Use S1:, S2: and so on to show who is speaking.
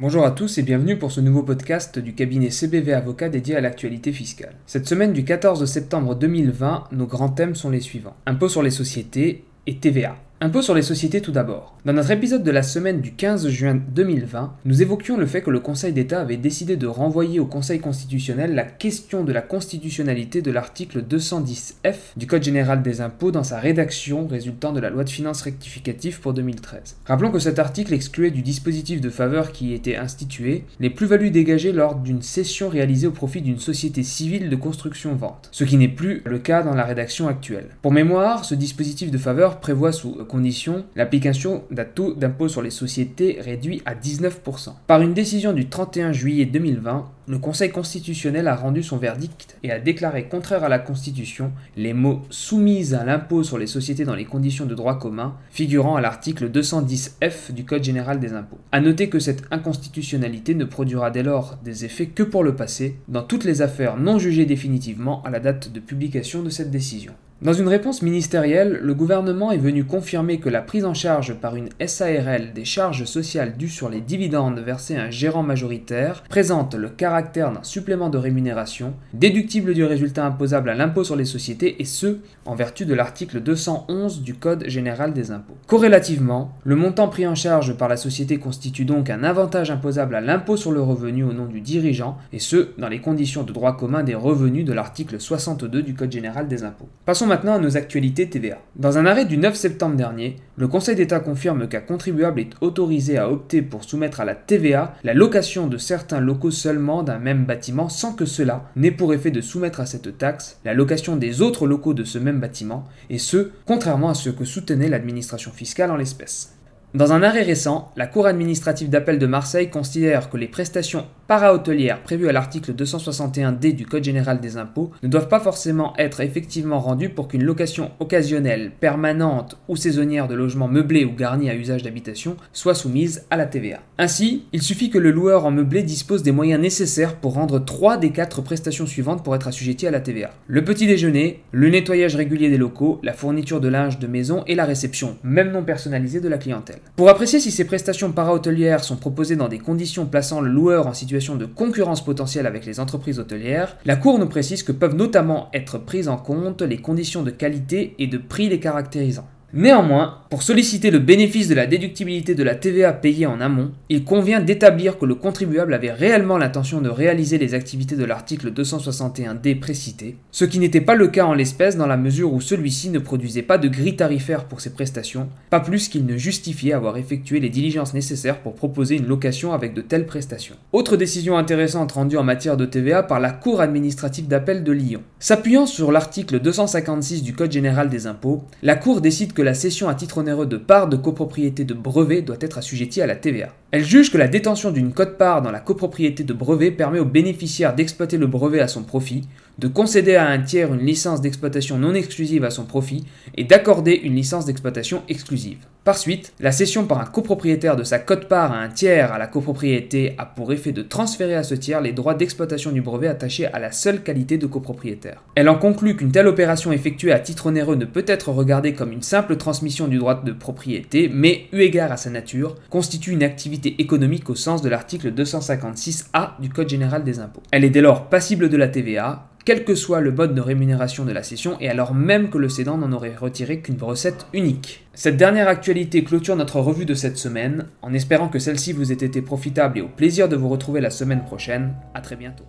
S1: Bonjour à tous et bienvenue pour ce nouveau podcast du cabinet CBV Avocat dédié à l'actualité fiscale. Cette semaine du 14 septembre 2020, nos grands thèmes sont les suivants. Impôt sur les sociétés et TVA. Impôt sur les sociétés tout d'abord. Dans notre épisode de la semaine du 15 juin 2020, nous évoquions le fait que le Conseil d'État avait décidé de renvoyer au Conseil constitutionnel la question de la constitutionnalité de l'article 210F du Code général des impôts dans sa rédaction résultant de la loi de finances rectificative pour 2013. Rappelons que cet article excluait du dispositif de faveur qui était institué les plus-values dégagées lors d'une cession réalisée au profit d'une société civile de construction-vente, ce qui n'est plus le cas dans la rédaction actuelle. Pour mémoire, ce dispositif de faveur prévoit sous condition l'application d'un taux d'impôt sur les sociétés réduit à 19%. Par une décision du 31 juillet 2020, le Conseil constitutionnel a rendu son verdict et a déclaré contraire à la Constitution les mots soumises à l'impôt sur les sociétés dans les conditions de droit commun figurant à l'article 210F du Code général des impôts. A noter que cette inconstitutionnalité ne produira dès lors des effets que pour le passé dans toutes les affaires non jugées définitivement à la date de publication de cette décision. Dans une réponse ministérielle, le gouvernement est venu confirmer que la prise en charge par une SARL des charges sociales dues sur les dividendes versés à un gérant majoritaire présente le caractère d'un supplément de rémunération déductible du résultat imposable à l'impôt sur les sociétés et ce, en vertu de l'article 211 du Code général des impôts. Corrélativement, le montant pris en charge par la société constitue donc un avantage imposable à l'impôt sur le revenu au nom du dirigeant et ce, dans les conditions de droit commun des revenus de l'article 62 du Code général des impôts. Passons maintenant à nos actualités TVA. Dans un arrêt du 9 septembre dernier, le Conseil d'État confirme qu'un contribuable est autorisé à opter pour soumettre à la TVA la location de certains locaux seulement d'un même bâtiment sans que cela n'ait pour effet de soumettre à cette taxe la location des autres locaux de ce même bâtiment, et ce, contrairement à ce que soutenait l'administration fiscale en l'espèce. Dans un arrêt récent, la Cour administrative d'appel de Marseille considère que les prestations para-hôtelières prévues à l'article 261D du Code général des impôts ne doivent pas forcément être effectivement rendues pour qu'une location occasionnelle, permanente ou saisonnière de logements meublés ou garnis à usage d'habitation soit soumise à la TVA. Ainsi, il suffit que le loueur en meublé dispose des moyens nécessaires pour rendre 3 des 4 prestations suivantes pour être assujetti à la TVA. Le petit déjeuner, le nettoyage régulier des locaux, la fourniture de linge de maison et la réception, même non personnalisée de la clientèle. Pour apprécier si ces prestations para-hôtelières sont proposées dans des conditions plaçant le loueur en situation de concurrence potentielle avec les entreprises hôtelières, la Cour nous précise que peuvent notamment être prises en compte les conditions de qualité et de prix les caractérisant. Néanmoins, pour solliciter le bénéfice de la déductibilité de la TVA payée en amont, il convient d'établir que le contribuable avait réellement l'intention de réaliser les activités de l'article 261D précité, ce qui n'était pas le cas en l'espèce dans la mesure où celui-ci ne produisait pas de grille tarifaire pour ses prestations, pas plus qu'il ne justifiait avoir effectué les diligences nécessaires pour proposer une location avec de telles prestations. Autre décision intéressante rendue en matière de TVA par la Cour administrative d'appel de Lyon. S'appuyant sur l'article 256 du Code général des impôts, la Cour décide que la cession à titre onéreux de parts de copropriété de brevets doit être assujettie à la TVA. Elle juge que la détention d'une cote-part dans la copropriété de brevet permet au bénéficiaire d'exploiter le brevet à son profit, de concéder à un tiers une licence d'exploitation non exclusive à son profit et d'accorder une licence d'exploitation exclusive. Par suite, la cession par un copropriétaire de sa cote-part à un tiers à la copropriété a pour effet de transférer à ce tiers les droits d'exploitation du brevet attachés à la seule qualité de copropriétaire. Elle en conclut qu'une telle opération effectuée à titre onéreux ne peut être regardée comme une simple transmission du droit de propriété, mais, eu égard à sa nature, constitue une activité économique au sens de l'article 256A du Code général des impôts. Elle est dès lors passible de la TVA, quel que soit le mode de rémunération de la cession et alors même que le cédant n'en aurait retiré qu'une recette unique. Cette dernière actualité clôture notre revue de cette semaine, en espérant que celle-ci vous ait été profitable et au plaisir de vous retrouver la semaine prochaine. A très bientôt.